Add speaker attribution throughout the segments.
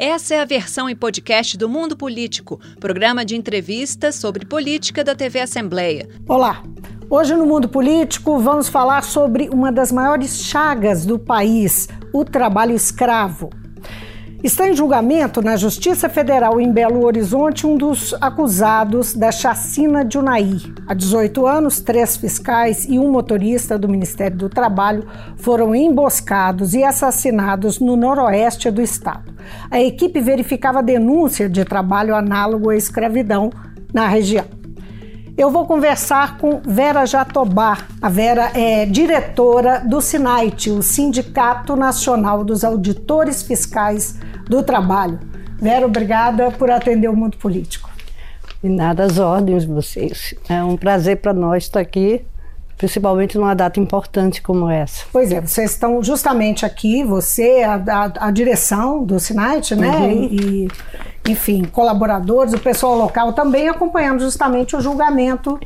Speaker 1: Essa é a versão em podcast do Mundo Político, programa de entrevistas sobre política da TV Assembleia.
Speaker 2: Olá! Hoje no Mundo Político vamos falar sobre uma das maiores chagas do país, o trabalho escravo. Está em julgamento na Justiça Federal em Belo Horizonte um dos acusados da chacina de Unai. Há 18 anos, três fiscais e um motorista do Ministério do Trabalho foram emboscados e assassinados no noroeste do estado. A equipe verificava denúncia de trabalho análogo à escravidão na região. Eu vou conversar com Vera Jatobá. A Vera é diretora do SINAIT, o Sindicato Nacional dos Auditores Fiscais do Trabalho. Vera, obrigada por atender o mundo político.
Speaker 3: De nada, as ordens de vocês. É um prazer para nós estar aqui principalmente numa data importante como essa.
Speaker 2: Pois é, vocês estão justamente aqui, você, a, a, a direção do Sinait, né? Uhum. E, enfim, colaboradores, o pessoal local também acompanhando justamente o julgamento,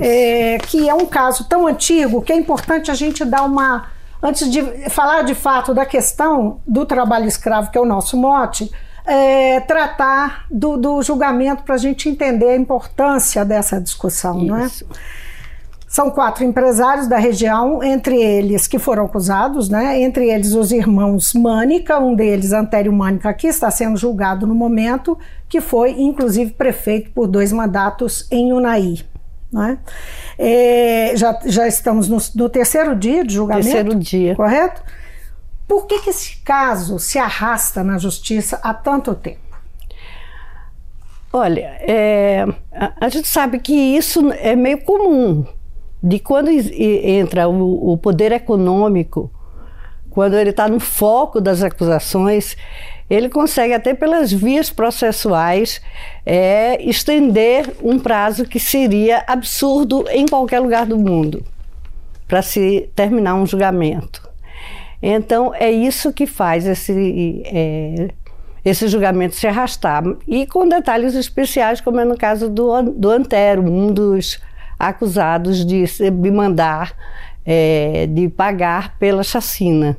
Speaker 2: é, que é um caso tão antigo que é importante a gente dar uma. Antes de falar de fato da questão do trabalho escravo, que é o nosso mote, é, tratar do, do julgamento para a gente entender a importância dessa discussão, Isso. não é? São quatro empresários da região, entre eles que foram acusados, né? Entre eles os irmãos Mânica, um deles, Antério Mânica, que está sendo julgado no momento, que foi inclusive prefeito por dois mandatos em Unai. Né? É, já, já estamos no, no, terceiro dia de julgamento.
Speaker 3: Terceiro dia.
Speaker 2: Correto? Por que, que esse caso se arrasta na justiça há tanto tempo?
Speaker 3: Olha, é, a, a gente sabe que isso é meio comum de quando entra o, o poder econômico, quando ele está no foco das acusações, ele consegue até pelas vias processuais é, estender um prazo que seria absurdo em qualquer lugar do mundo para se terminar um julgamento. Então é isso que faz esse é, esse julgamento se arrastar e com detalhes especiais, como é no caso do, do Antero, um dos acusados de, de mandar, é, de pagar pela chacina.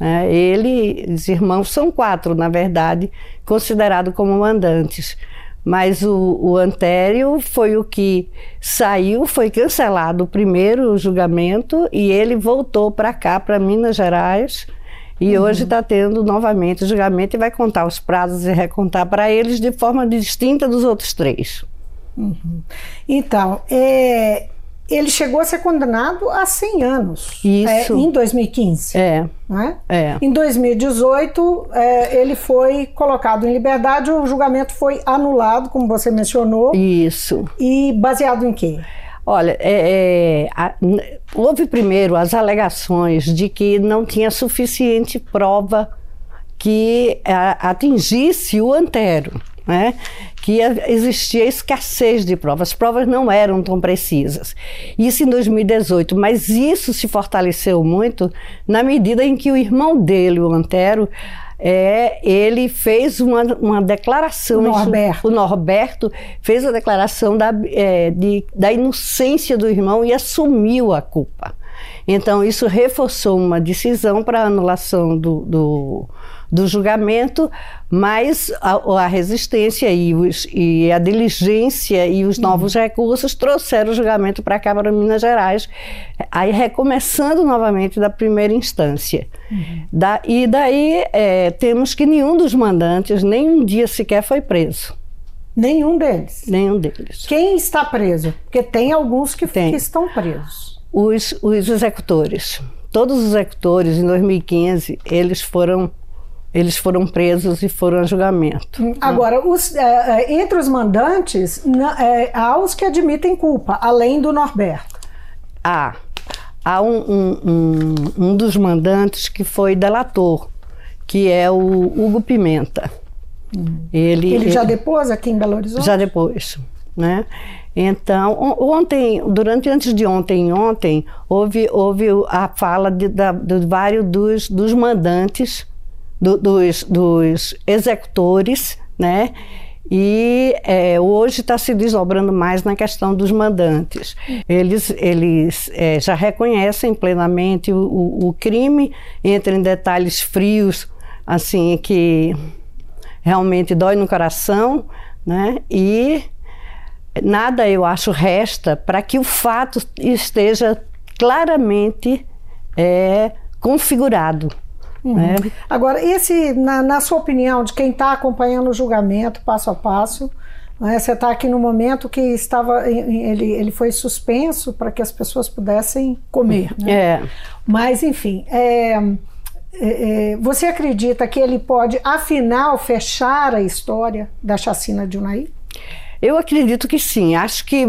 Speaker 3: É, ele, os irmãos são quatro, na verdade, considerados como mandantes. Mas o, o Antério foi o que saiu, foi cancelado o primeiro julgamento e ele voltou para cá, para Minas Gerais. E uhum. hoje está tendo novamente o julgamento e vai contar os prazos e recontar para eles de forma distinta dos outros três.
Speaker 2: Uhum. Então, é, ele chegou a ser condenado a 100 anos.
Speaker 3: Isso.
Speaker 2: É, em 2015.
Speaker 3: É.
Speaker 2: é.
Speaker 3: é.
Speaker 2: Em 2018, é, ele foi colocado em liberdade, o julgamento foi anulado, como você mencionou.
Speaker 3: Isso.
Speaker 2: E baseado em quê?
Speaker 3: Olha, é, é, a, houve primeiro as alegações de que não tinha suficiente prova que a, atingisse o antero né? que existia escassez de provas, as provas não eram tão precisas. Isso em 2018, mas isso se fortaleceu muito na medida em que o irmão dele, o Antero, é, ele fez uma, uma declaração.
Speaker 2: O Norberto.
Speaker 3: Isso, o Norberto fez a declaração da, é, de, da inocência do irmão e assumiu a culpa. Então, isso reforçou uma decisão para anulação do, do do julgamento, mas a, a resistência e, os, e, a diligência e os novos uhum. recursos trouxeram o julgamento para a Câmara de Minas Gerais, aí recomeçando novamente da primeira instância. Uhum. Da, e daí é, temos que nenhum dos mandantes, nem um dia sequer foi preso.
Speaker 2: Nenhum deles?
Speaker 3: Nenhum deles.
Speaker 2: Quem está preso? Porque tem alguns que, tem. que estão presos.
Speaker 3: Os, os executores. Todos os executores, em 2015, eles foram eles foram presos e foram a julgamento.
Speaker 2: Agora, os, é, é, entre os mandantes, é, há os que admitem culpa, além do Norberto.
Speaker 3: Há. Há um, um, um, um dos mandantes que foi delator, que é o Hugo Pimenta.
Speaker 2: Hum. Ele, ele já ele, depois aqui em Belo Horizonte?
Speaker 3: Já depois, né? Então, ontem, durante antes de ontem, ontem houve, houve a fala de, da, de vários dos, dos mandantes do, dos, dos executores, né? E é, hoje está se desdobrando mais na questão dos mandantes. Eles, eles é, já reconhecem plenamente o, o, o crime, entram em detalhes frios, assim, que realmente dói no coração, né? E nada, eu acho, resta para que o fato esteja claramente é, configurado.
Speaker 2: Uhum. Né? Agora, esse, na, na, sua opinião, de quem está acompanhando o julgamento passo a passo, né, você está aqui no momento que estava, ele, ele foi suspenso para que as pessoas pudessem comer. Né?
Speaker 3: É.
Speaker 2: Mas, enfim, é, é, é, você acredita que ele pode, afinal, fechar a história da chacina de Unai?
Speaker 3: Eu acredito que sim. Acho que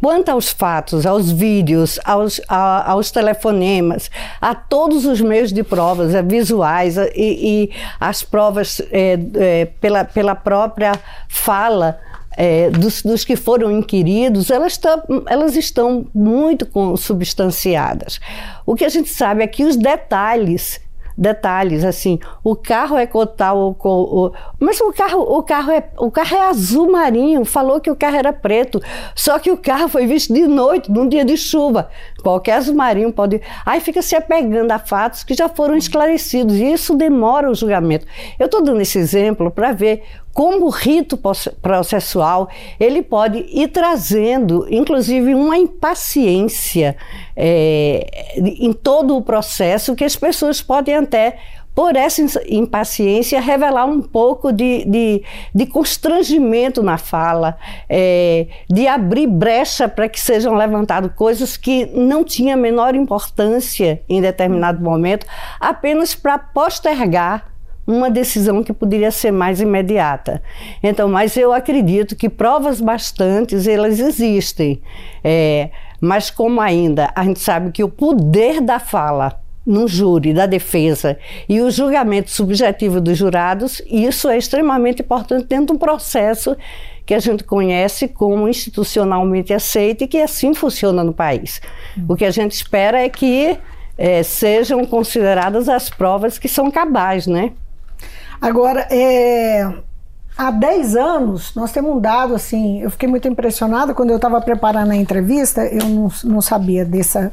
Speaker 3: quanto aos fatos, aos vídeos, aos, a, aos telefonemas, a todos os meios de provas, a visuais a, e, e, as provas é, é, pela, pela própria fala é, dos, dos, que foram inquiridos, elas, tão, elas estão muito substanciadas. O que a gente sabe é que os detalhes detalhes assim o carro é cotal o, mas o carro o carro é o carro é azul marinho falou que o carro era preto só que o carro foi visto de noite num dia de chuva qualquer azul marinho pode aí fica se apegando a fatos que já foram esclarecidos e isso demora o julgamento. Eu estou dando esse exemplo para ver como rito processual, ele pode ir trazendo, inclusive, uma impaciência é, em todo o processo que as pessoas podem até por essa impaciência, revelar um pouco de, de, de constrangimento na fala, é, de abrir brecha para que sejam levantadas coisas que não tinham a menor importância em determinado momento, apenas para postergar uma decisão que poderia ser mais imediata. Então, mas eu acredito que provas bastantes elas existem, é, mas como ainda a gente sabe que o poder da fala no júri da defesa e o julgamento subjetivo dos jurados, isso é extremamente importante dentro de um processo que a gente conhece como institucionalmente aceito e que assim funciona no país. O que a gente espera é que é, sejam consideradas as provas que são cabais, né?
Speaker 2: Agora, é, há 10 anos, nós temos um dado assim, eu fiquei muito impressionada quando eu estava preparando a entrevista, eu não, não sabia dessa,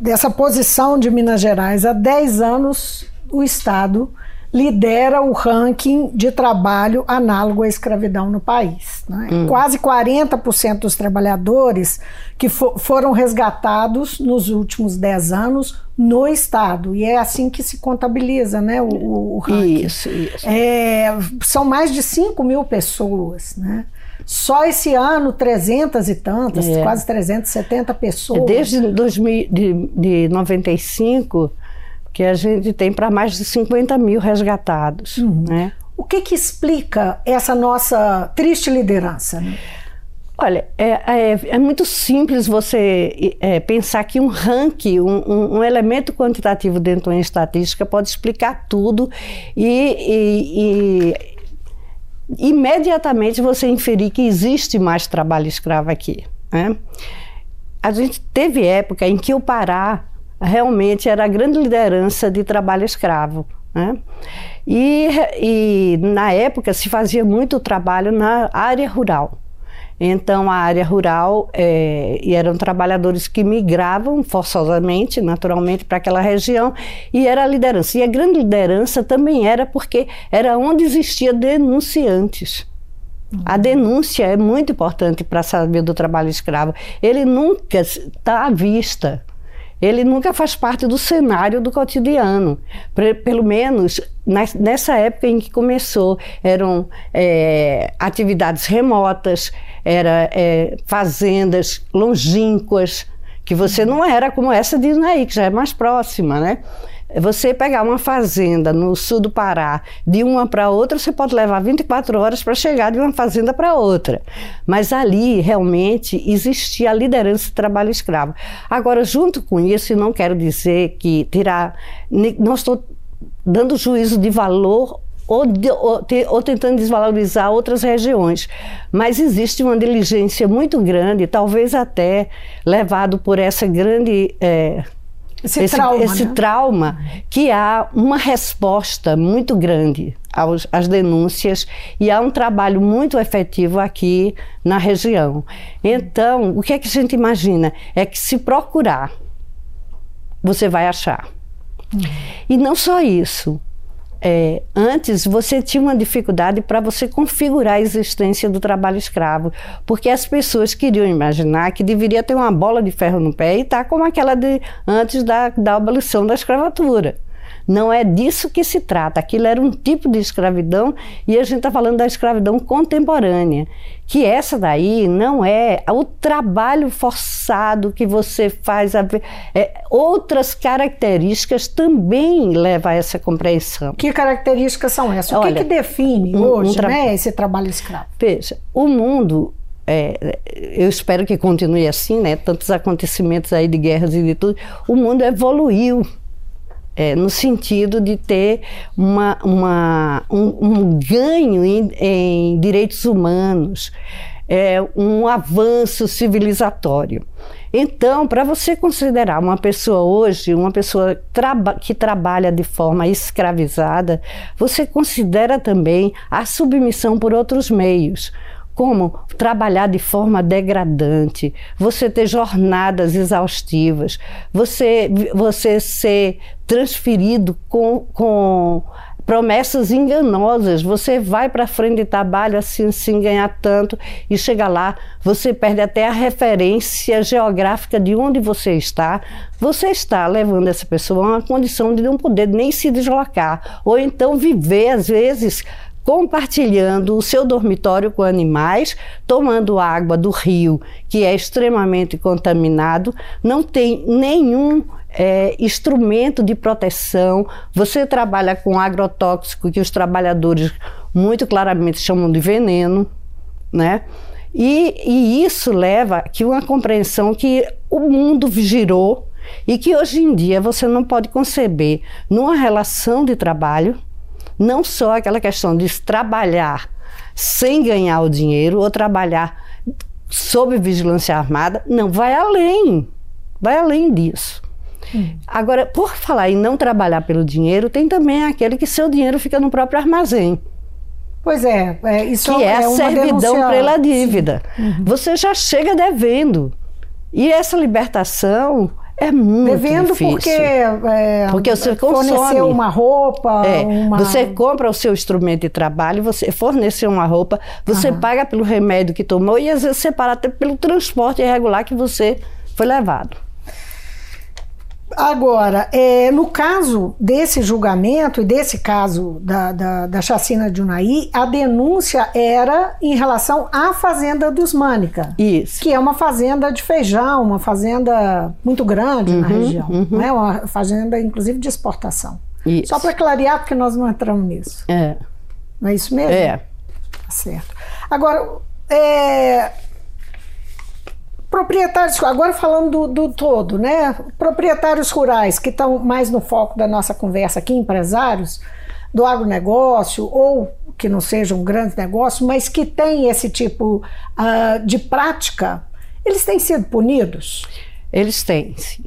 Speaker 2: dessa posição de Minas Gerais. Há 10 anos, o Estado lidera o ranking de trabalho análogo à escravidão no país. Né? Hum. Quase 40% dos trabalhadores que for, foram resgatados nos últimos 10 anos no Estado. E é assim que se contabiliza né, o, o ranking.
Speaker 3: Isso, isso.
Speaker 2: É, são mais de 5 mil pessoas. Né? Só esse ano, 300 e tantas, é. quase 370 pessoas.
Speaker 3: Desde 2000, de, de 95 que a gente tem para mais de 50 mil resgatados. Uhum. Né?
Speaker 2: O que, que explica essa nossa triste liderança? Né?
Speaker 3: Olha, é, é, é, muito simples você é, pensar que um ranking, um, um, elemento quantitativo dentro de uma estatística pode explicar tudo e, e, e imediatamente você inferir que existe mais trabalho escravo aqui. Né? A gente teve época em que o Pará realmente era a grande liderança de trabalho escravo. Né? E, e na época se fazia muito trabalho na área rural. Então, a área rural, é, e eram trabalhadores que migravam forçosamente, naturalmente, para aquela região, e era a liderança. E a grande liderança também era porque era onde existia denunciantes. A denúncia é muito importante para saber do trabalho escravo. Ele nunca está à vista ele nunca faz parte do cenário do cotidiano. Pelo menos nessa época em que começou, eram é, atividades remotas, era é, fazendas longínquas, que você não era como essa de Inaí, que já é mais próxima, né? Você pegar uma fazenda no sul do Pará, de uma para outra, você pode levar 24 horas para chegar de uma fazenda para outra. Mas ali realmente existia a liderança do trabalho escravo. Agora, junto com isso, não quero dizer que tirar. Não estou dando juízo de valor ou, de, ou, te, ou, tentando desvalorizar outras regiões. Mas existe uma diligência muito grande, talvez até levado por essa grande é,
Speaker 2: esse, esse trauma,
Speaker 3: esse
Speaker 2: né?
Speaker 3: trauma que há uma resposta muito grande aos, às denúncias e há um trabalho muito efetivo aqui na região. Então, o que é que a gente imagina? É que se procurar, você vai achar. Uhum. E não só isso. É, antes você tinha uma dificuldade para você configurar a existência do trabalho escravo, porque as pessoas queriam imaginar que deveria ter uma bola de ferro no pé e estar tá como aquela de antes da, da abolição da escravatura. Não é disso que se trata. Aquilo era um tipo de escravidão e a gente está falando da escravidão contemporânea. Que essa daí não é o trabalho forçado que você faz. A, é, outras características também levam a essa compreensão.
Speaker 2: Que características são essas? O Olha, que, que define um, hoje um né, esse trabalho escravo?
Speaker 3: Veja, o mundo é, eu espero que continue assim, né? Tantos acontecimentos aí de guerras e de tudo. O mundo evoluiu é, no sentido de ter uma, uma um, um, ganho em, em, direitos humanos, é, um avanço civilizatório. Então, para você considerar uma pessoa hoje, uma pessoa traba que trabalha de forma escravizada, você considera também a submissão por outros meios como trabalhar de forma degradante, você ter jornadas exaustivas, você, você ser transferido com, com promessas enganosas. Você vai para frente de trabalho assim, assim, ganhar tanto e chega lá, você perde até a referência geográfica de onde você está. Você está levando essa pessoa a uma condição de não poder nem se deslocar, ou então viver, às vezes, compartilhando o seu dormitório com animais, tomando água do rio, que é extremamente contaminado, não tem nenhum é, instrumento de proteção. Você trabalha com agrotóxico, que os trabalhadores muito claramente chamam de veneno, né? E, e isso leva a uma compreensão que o mundo girou e que hoje em dia você não pode conceber numa relação de trabalho não só aquela questão de trabalhar sem ganhar o dinheiro ou trabalhar sob vigilância armada, não, vai além, vai além disso. Hum. Agora, por falar em não trabalhar pelo dinheiro, tem também aquele que seu dinheiro fica no próprio armazém.
Speaker 2: Pois é, é isso
Speaker 3: que é, é a servidão pela dívida. Uhum. Você já chega devendo. E essa libertação é muito
Speaker 2: Devendo
Speaker 3: difícil.
Speaker 2: porque, é,
Speaker 3: porque você consome.
Speaker 2: uma roupa.
Speaker 3: É,
Speaker 2: uma...
Speaker 3: Você compra o seu instrumento de trabalho, você forneceu uma roupa, você Aham. paga pelo remédio que tomou e às vezes você paga até pelo transporte irregular que você foi levado.
Speaker 2: Agora, é, no caso desse julgamento e desse caso da, da, da, chacina de Unai, a denúncia era em relação à fazenda dos Mânica.
Speaker 3: Isso.
Speaker 2: Que é uma fazenda de feijão, uma fazenda muito grande uhum, na região. Uhum. Né? Uma fazenda, inclusive, de exportação. Isso. Só para clarear, porque nós não entramos nisso.
Speaker 3: É.
Speaker 2: Não é isso mesmo?
Speaker 3: É.
Speaker 2: Tá certo. Agora, é, proprietários, agora falando do, do, todo, né? Proprietários rurais que estão mais no foco da nossa conversa aqui, empresários do agronegócio ou que não sejam um grandes negócios, mas que têm esse tipo uh, de prática, eles têm sido punidos?
Speaker 3: Eles têm, sim.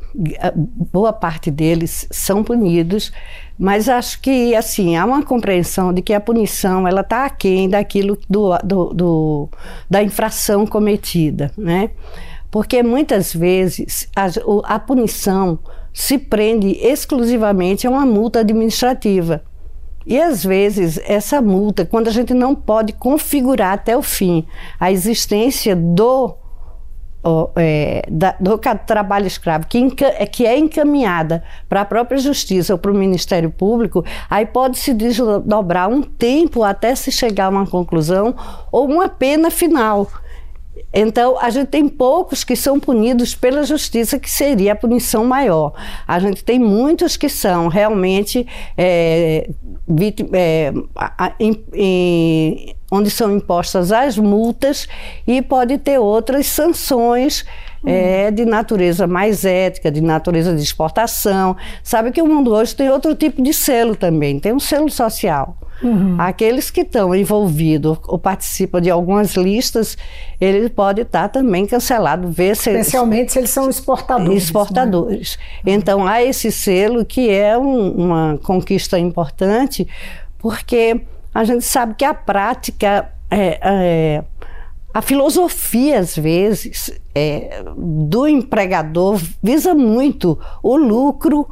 Speaker 3: boa parte deles são punidos, mas acho que assim há uma compreensão de que a punição ela está aquém daquilo do, do, do, da infração cometida, né? Porque muitas vezes a, a punição se prende exclusivamente a uma multa administrativa. E às vezes essa multa, quando a gente não pode configurar até o fim a existência do, é, da, do trabalho escravo, que, é, que é encaminhada para a própria justiça ou para o Ministério Público, aí pode se desdobrar um tempo até se chegar a uma conclusão ou uma pena final. Então, a gente tem poucos que são punidos pela justiça, que seria a punição maior. A gente tem muitos que são realmente é, é, em, em, onde são impostas as multas e pode ter outras sanções é, de natureza mais ética, de natureza de exportação. Sabe que o mundo hoje tem outro tipo de selo também, tem um selo social. Uhum. Aqueles que estão envolvidos ou participam de algumas listas, eles podem estar também cancelados.
Speaker 2: Especialmente se eles são exportadores. Né?
Speaker 3: Exportadores. Né? Então, há esse selo que é um, uma conquista importante, porque a gente sabe que a prática é, é a filosofia, às vezes, é, do empregador visa muito o lucro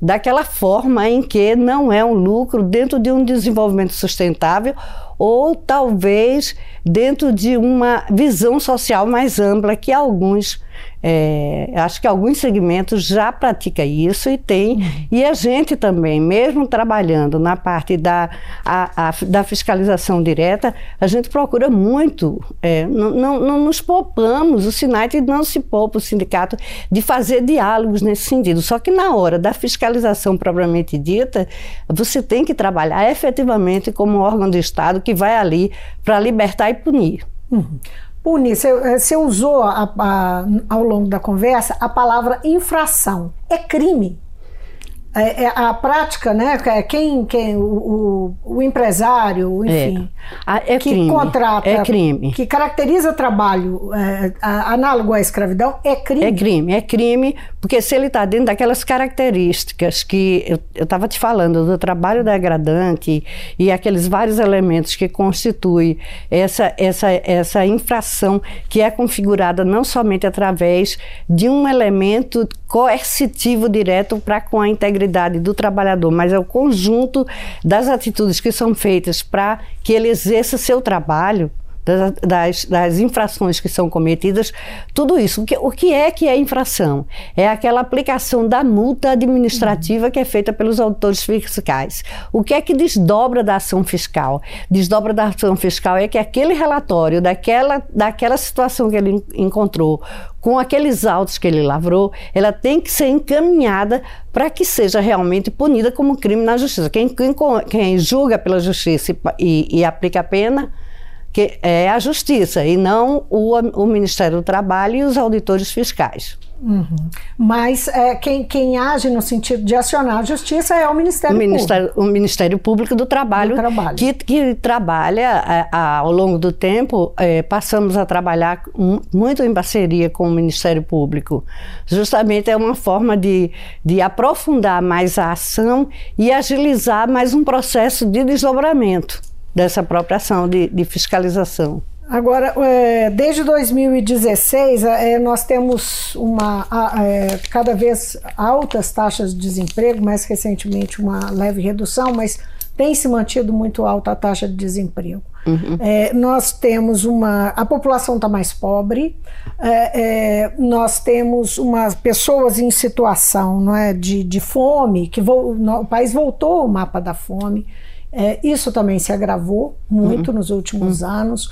Speaker 3: daquela forma em que não é um lucro dentro de um desenvolvimento sustentável ou talvez dentro de uma visão social mais ampla que alguns é, acho que alguns segmentos já pratica isso e tem. Uhum. E a gente também, mesmo trabalhando na parte da, a, a, da fiscalização direta, a gente procura muito, é, não, não, não, nos poupamos, o SINAIT não se poupa, o sindicato, de fazer diálogos nesse sentido. Só que na hora da fiscalização propriamente dita, você tem que trabalhar efetivamente como órgão do Estado que vai ali para libertar e punir.
Speaker 2: Uhum punir. Você, eh, você usou a, a, ao longo da conversa a palavra infração. É crime. É, é, a prática, né? É quem, quem o, o, empresário, enfim,
Speaker 3: é. é
Speaker 2: que
Speaker 3: crime.
Speaker 2: contrata,
Speaker 3: é crime.
Speaker 2: que caracteriza trabalho é, análogo à escravidão, é crime.
Speaker 3: É crime, é crime, porque se ele está dentro daquelas características que eu estava te falando do trabalho degradante e aqueles vários elementos que constituem essa, essa, essa infração que é configurada não somente através de um elemento coercitivo direto para com a integridade do trabalhador, mas é o conjunto das atitudes que são feitas para que ele exerça seu trabalho das, das, infrações que são cometidas, tudo isso. O que, o que é que é infração? É aquela aplicação da multa administrativa que é feita pelos auditores fiscais. O que é que desdobra da ação fiscal? Desdobra da ação fiscal é que aquele relatório daquela, daquela situação que ele encontrou, com aqueles autos que ele lavrou, ela tem que ser encaminhada para que seja realmente punida como crime na justiça. Quem, quem, quem julga pela justiça e, e aplica a pena que é a justiça e não o, o Ministério do Trabalho e os auditores fiscais.
Speaker 2: Uhum. Mas é, quem, quem age no sentido de acionar a justiça é o Ministério,
Speaker 3: o Ministério Público. O Ministério Público do Trabalho, do trabalho. Que, que trabalha é, ao longo do tempo, é, passamos a trabalhar muito em parceria com o Ministério Público. Justamente é uma forma de, de aprofundar mais a ação e agilizar mais um processo de desdobramento dessa própria ação de, de fiscalização.
Speaker 2: Agora, é, desde 2016, é, nós temos uma é, cada vez altas taxas de desemprego, mais recentemente uma leve redução, mas tem se mantido muito alta a taxa de desemprego. Uhum. É, nós temos uma. A população está mais pobre, é, é, nós temos umas pessoas em situação não é, de, de fome, que vo, o país voltou ao mapa da fome. É, isso também se agravou muito uhum. nos últimos uhum. anos.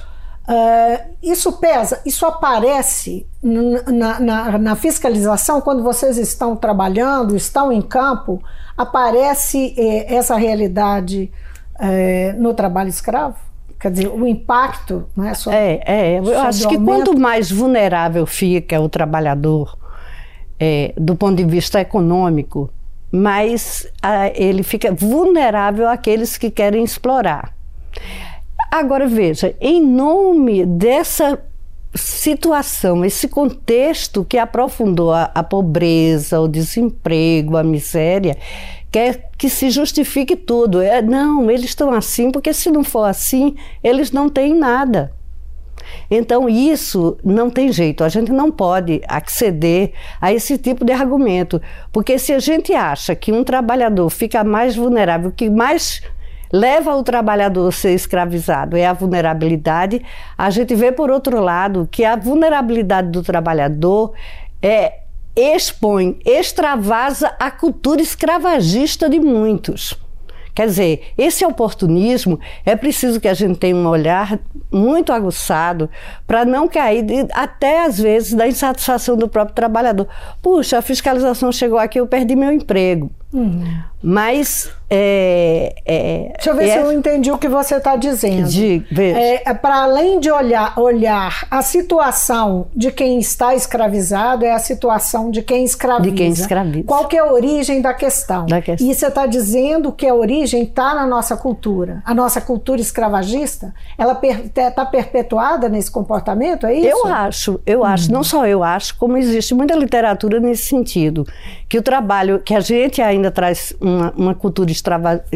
Speaker 2: Uh, isso pesa, isso aparece na, na, na, fiscalização quando vocês estão trabalhando, estão em campo, aparece eh, essa realidade eh, no trabalho escravo? Quer dizer, o impacto, não é
Speaker 3: só. É, é. Eu acho que quanto mais vulnerável fica o trabalhador é, do ponto de vista econômico, mas ah, ele fica vulnerável àqueles que querem explorar. Agora veja, em nome dessa situação, esse contexto que aprofundou a, a, pobreza, o desemprego, a miséria, quer que se justifique tudo. É, não, eles estão assim porque se não for assim, eles não têm nada. Então, isso não tem jeito, a gente não pode acceder a esse tipo de argumento, porque se a gente acha que um trabalhador fica mais vulnerável, que mais leva o trabalhador a ser escravizado é a vulnerabilidade, a gente vê, por outro lado, que a vulnerabilidade do trabalhador é, expõe, extravasa a cultura escravagista de muitos. Quer dizer, esse oportunismo é preciso que a gente tenha um olhar muito aguçado para não cair até às vezes da insatisfação do próprio trabalhador. Puxa, a fiscalização chegou aqui, eu perdi meu emprego. Uhum. Mas é,
Speaker 2: é, Deixa eu ver é, se eu entendi o que você está dizendo.
Speaker 3: De,
Speaker 2: é, é para além de olhar, olhar a situação de quem está escravizado, é a situação de quem escraviza.
Speaker 3: De quem escraviza.
Speaker 2: Qual que é a origem da questão?
Speaker 3: Da questão.
Speaker 2: E você está dizendo que a origem está na nossa cultura. A nossa cultura escravagista, ela está perpetuada nesse comportamento, é isso?
Speaker 3: Eu acho, eu hum. acho. Não só eu acho, como existe muita literatura nesse sentido. Que o trabalho, que a gente ainda traz uma, uma cultura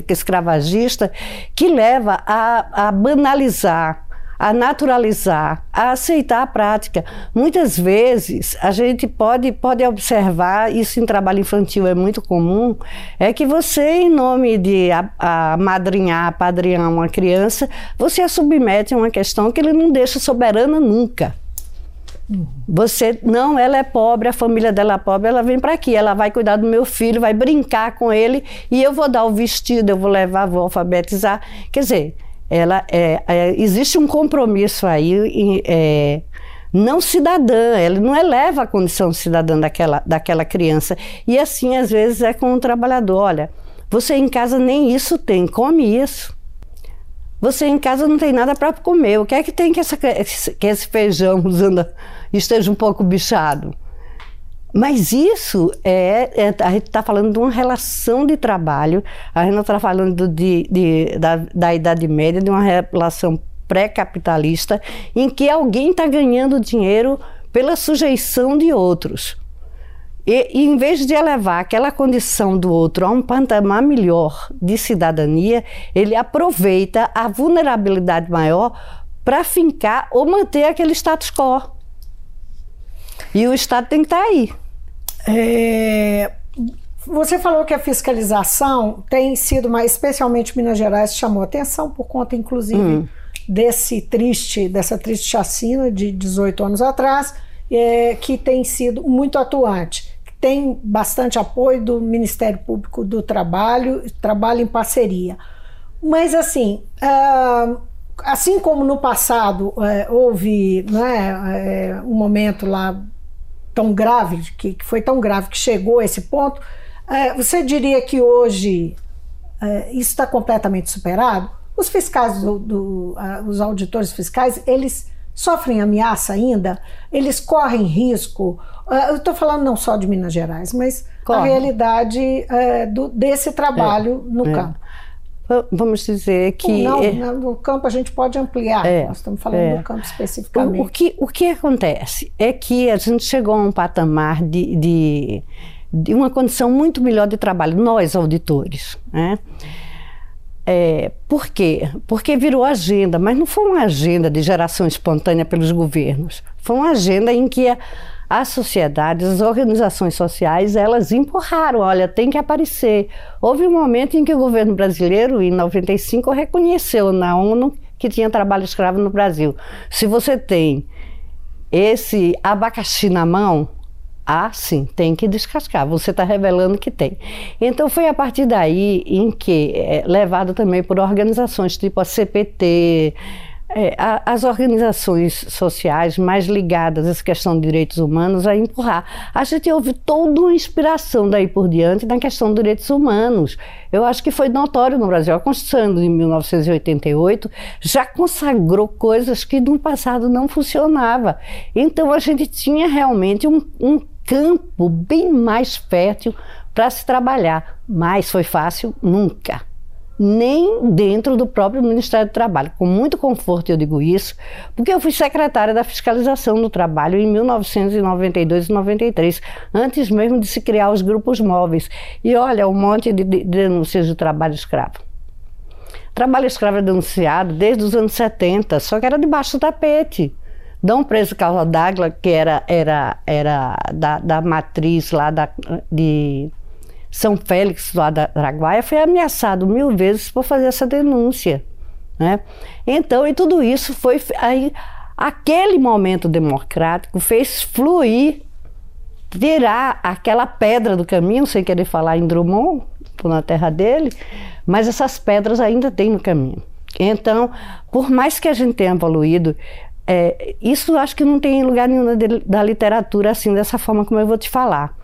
Speaker 3: escravagista que leva a, a banalizar a naturalizar, a aceitar a prática. Muitas vezes a gente pode, pode observar, isso em trabalho infantil é muito comum, é que você, em nome de amadrinhar, apadrinhar uma criança, você a submete a uma questão que ele não deixa soberana nunca. Você, não, ela é pobre, a família dela é pobre, ela vem para aqui, ela vai cuidar do meu filho, vai brincar com ele e eu vou dar o vestido, eu vou levar, vou alfabetizar. Quer dizer, ela é, é, existe um compromisso aí é, não cidadã, ela não eleva a condição cidadã daquela, daquela criança. E assim, às vezes, é com o trabalhador: olha, você em casa nem isso tem, come isso. Você em casa não tem nada para comer. O que é que tem que, essa, que esse feijão usando, esteja um pouco bichado? Mas isso é, é a gente está falando de uma relação de trabalho, a gente não está falando de, de, da, da Idade Média, de uma relação pré-capitalista, em que alguém está ganhando dinheiro pela sujeição de outros. E, e, em vez de elevar aquela condição do outro a um patamar melhor de cidadania, ele aproveita a vulnerabilidade maior para fincar ou manter aquele status quo. E o Estado tem que estar tá aí.
Speaker 2: É, você falou que a fiscalização tem sido mais, especialmente Minas Gerais, chamou atenção por conta, inclusive, hum. desse triste, dessa triste chacina de 18 anos atrás, é, que tem sido muito atuante. Tem bastante apoio do Ministério Público do Trabalho, trabalha em parceria. Mas assim, uh, assim como no passado uh, houve né, um momento lá tão grave, que, foi tão grave que chegou a esse ponto, é, você diria que hoje é, isso está completamente superado? Os fiscais, do, do os auditores fiscais, eles sofrem ameaça ainda? Eles correm risco? É, eu estou falando não só de Minas Gerais, mas Corre. a realidade é, do, desse trabalho é, no é. campo
Speaker 3: vamos dizer que.
Speaker 2: Não, é, no campo a gente pode ampliar, é, nós estamos falando é, do campo especificamente.
Speaker 3: O, o, que, o que acontece é que a gente chegou a um patamar de, de, de uma condição muito melhor de trabalho, nós auditores. Né? É, por quê? Porque virou agenda, mas não foi uma agenda de geração espontânea pelos governos. Foi uma agenda em que a, as sociedades, as organizações sociais, elas empurraram, olha, tem que aparecer. Houve um momento em que o governo brasileiro, em 95, reconheceu na ONU que tinha trabalho escravo no Brasil. Se você tem esse abacaxi na mão, ah, sim, tem que descascar. Você está revelando que tem. Então foi a partir daí em que, é, levado também por organizações tipo a CPT, é, as organizações sociais mais ligadas a essa questão de direitos humanos a empurrar. A gente houve toda uma inspiração daí por diante na questão dos direitos humanos. Eu acho que foi notório no Brasil. A Constituição de 1988 já consagrou coisas que no passado não funcionava. Então a gente tinha realmente um, um campo bem mais fértil para se trabalhar. Mas foi fácil? Nunca nem dentro do próprio Ministério do Trabalho. Com muito conforto eu digo isso, porque eu fui secretária da fiscalização do trabalho em 1992 e 93, antes mesmo de se criar os grupos móveis. E olha, um monte de denúncias de trabalho escravo. Trabalho escravo é denunciado desde os anos 70, só que era debaixo do tapete. Dom Preso Carlos D'Agla, que era, era, era da, da matriz lá da, de são Félix, da Araguaia, foi ameaçado mil vezes por fazer essa denúncia. Né? Então, e tudo isso foi. Aí, aquele momento democrático fez fluir, tirar aquela pedra do caminho, sem querer falar em Drummond, na terra dele, mas essas pedras ainda tem no caminho. Então, por mais que a gente tenha evoluído, é, isso acho que não tem lugar nenhum da, da literatura assim, dessa forma como eu vou te falar.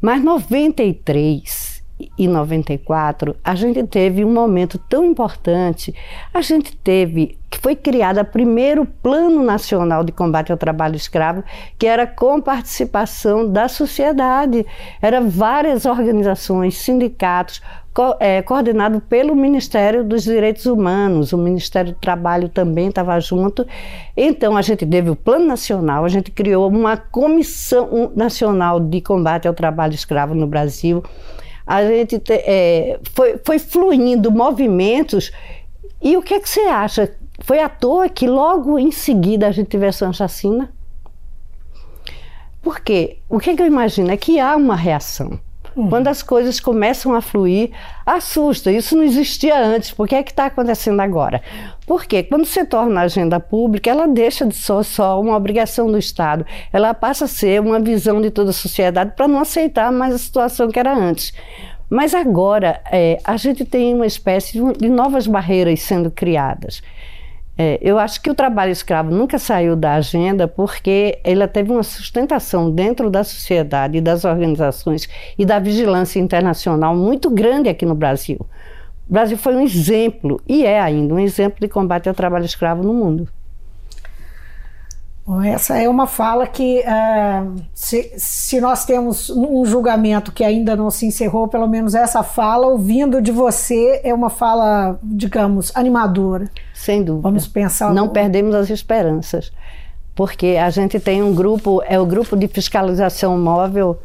Speaker 3: Mas 93 e 94, a gente teve um momento tão importante. A gente teve que foi criado o primeiro Plano Nacional de Combate ao Trabalho Escravo, que era com participação da sociedade. Era várias organizações, sindicatos, co é, coordenado pelo Ministério dos Direitos Humanos, o Ministério do Trabalho também estava junto. Então, a gente teve o Plano Nacional, a gente criou uma Comissão Nacional de Combate ao Trabalho Escravo no Brasil. A gente te, é, foi, foi fluindo movimentos E o que, é que você acha? Foi à toa que logo em seguida a gente tivesse uma chacina? Porque o que, é que eu imagino é que há uma reação. Uhum. Quando as coisas começam a fluir, assusta. Isso não existia antes. Por que é que está acontecendo agora? Porque quando se torna agenda pública, ela deixa de ser só uma obrigação do Estado. Ela passa a ser uma visão de toda a sociedade para não aceitar mais a situação que era antes. Mas agora é, a gente tem uma espécie de novas barreiras sendo criadas. É, eu acho que o trabalho escravo nunca saiu da agenda porque ele teve uma sustentação dentro da sociedade das organizações e da vigilância internacional muito grande aqui no Brasil. O Brasil foi um exemplo, e é ainda um exemplo de combate ao trabalho escravo no mundo.
Speaker 2: Bom, essa é uma fala que, uh, se, se, nós temos um julgamento que ainda não se encerrou, pelo menos essa fala, ouvindo de você, é uma fala, digamos, animadora.
Speaker 3: Sem dúvida.
Speaker 2: Vamos pensar.
Speaker 3: Não perdemos as esperanças, porque a gente tem um grupo, é o grupo de fiscalização móvel.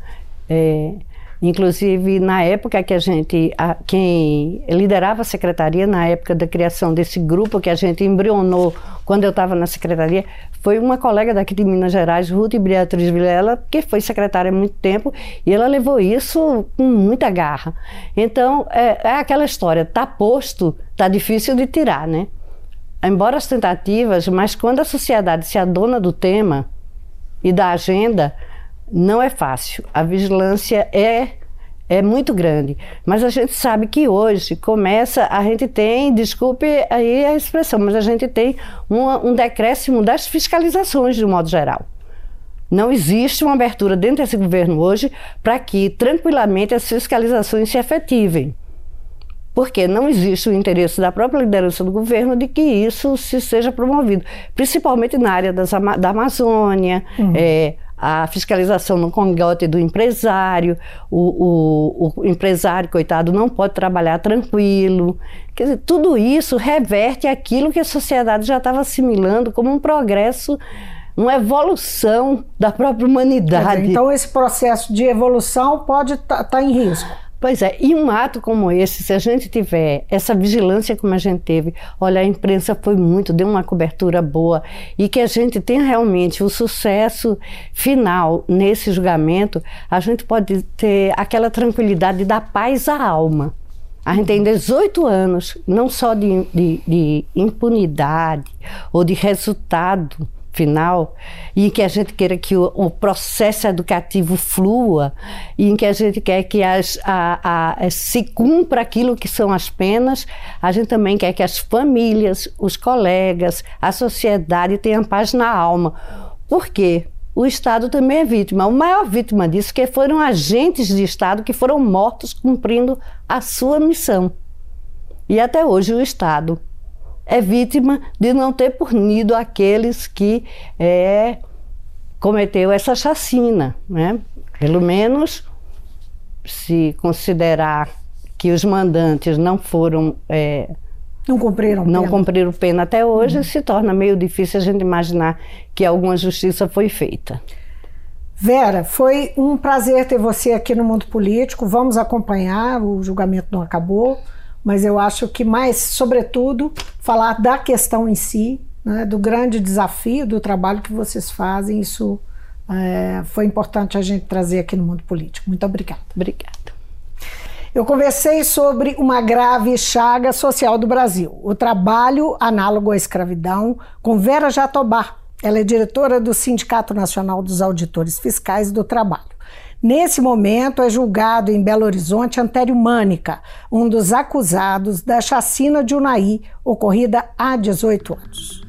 Speaker 3: É, Inclusive, na época que a gente, a, quem liderava a secretaria, na época da criação desse grupo que a gente embrionou quando eu estava na secretaria, foi uma colega daqui de Minas Gerais, Ruth Beatriz Vilela, que foi secretária há muito tempo, e ela levou isso com muita garra. Então, é, é aquela história, tá posto, tá difícil de tirar, né? Embora as tentativas, mas quando a sociedade se adona do tema e da agenda, não é fácil. A vigilância é é muito grande. Mas a gente sabe que hoje começa, a gente tem, desculpe aí a expressão, mas a gente tem uma, um decréscimo das fiscalizações de um modo geral. Não existe uma abertura dentro desse governo hoje para que tranquilamente as fiscalizações se efetivem. Porque não existe o interesse da própria liderança do governo de que isso se seja promovido, principalmente na área das, da Amazônia, uhum. é, a fiscalização no congote do empresário, o, o, o, empresário, coitado, não pode trabalhar tranquilo. Quer dizer, tudo isso reverte aquilo que a sociedade já estava assimilando como um progresso, uma evolução da própria humanidade.
Speaker 2: Dizer, então, esse processo de evolução pode estar tá, tá em risco.
Speaker 3: Pois é, e um ato como esse, se a gente tiver essa vigilância como a gente teve, olha, a imprensa foi muito, deu uma cobertura boa, e que a gente tenha realmente o sucesso final nesse julgamento, a gente pode ter aquela tranquilidade da paz à alma. A gente tem 18 anos, não só de, de, de impunidade ou de resultado final, e em que a gente queira que o, o, processo educativo flua, e em que a gente quer que as, a, a, se cumpra aquilo que são as penas, a gente também quer que as famílias, os colegas, a sociedade tenham paz na alma. Por quê? O Estado também é vítima. O maior vítima disso que foram agentes de Estado que foram mortos cumprindo a sua missão. E até hoje o Estado é vítima de não ter punido aqueles que é, cometeu essa chacina, né? Pelo menos se considerar que os mandantes não foram é,
Speaker 2: não cumpriram
Speaker 3: não
Speaker 2: pena.
Speaker 3: cumpriram pena até hoje, uhum. se torna meio difícil a gente imaginar que alguma justiça foi feita.
Speaker 2: Vera, foi um prazer ter você aqui no Mundo Político. Vamos acompanhar, o julgamento não acabou mas eu acho que mais, sobretudo, falar da questão em si, né, do grande desafio do trabalho que vocês fazem, isso é, foi importante a gente trazer aqui no mundo político. Muito obrigada.
Speaker 3: Obrigada.
Speaker 2: Eu conversei sobre uma grave chaga social do Brasil, o trabalho análogo à escravidão, com Vera Jatobá. Ela é diretora do Sindicato Nacional dos Auditores Fiscais do Trabalho. Nesse momento, é julgado em Belo Horizonte Antério Mânica, um dos acusados da chacina de Unai, ocorrida há 18 anos.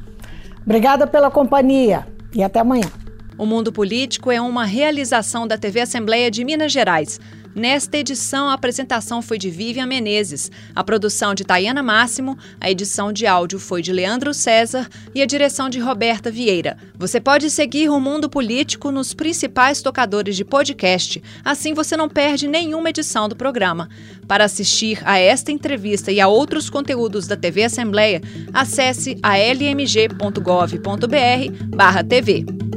Speaker 2: Obrigada pela companhia e até amanhã.
Speaker 1: O Mundo Político é uma realização da TV Assembleia de Minas Gerais. Nesta edição, a apresentação foi de Vivian Menezes, a produção de Tayana Máximo, a edição de áudio foi de Leandro César e a direção de Roberta Vieira. Você pode seguir o Mundo Político nos principais tocadores de podcast, assim você não perde nenhuma edição do programa. Para assistir a esta entrevista e a outros conteúdos da TV Assembleia, acesse a lmg.gov.br/tv.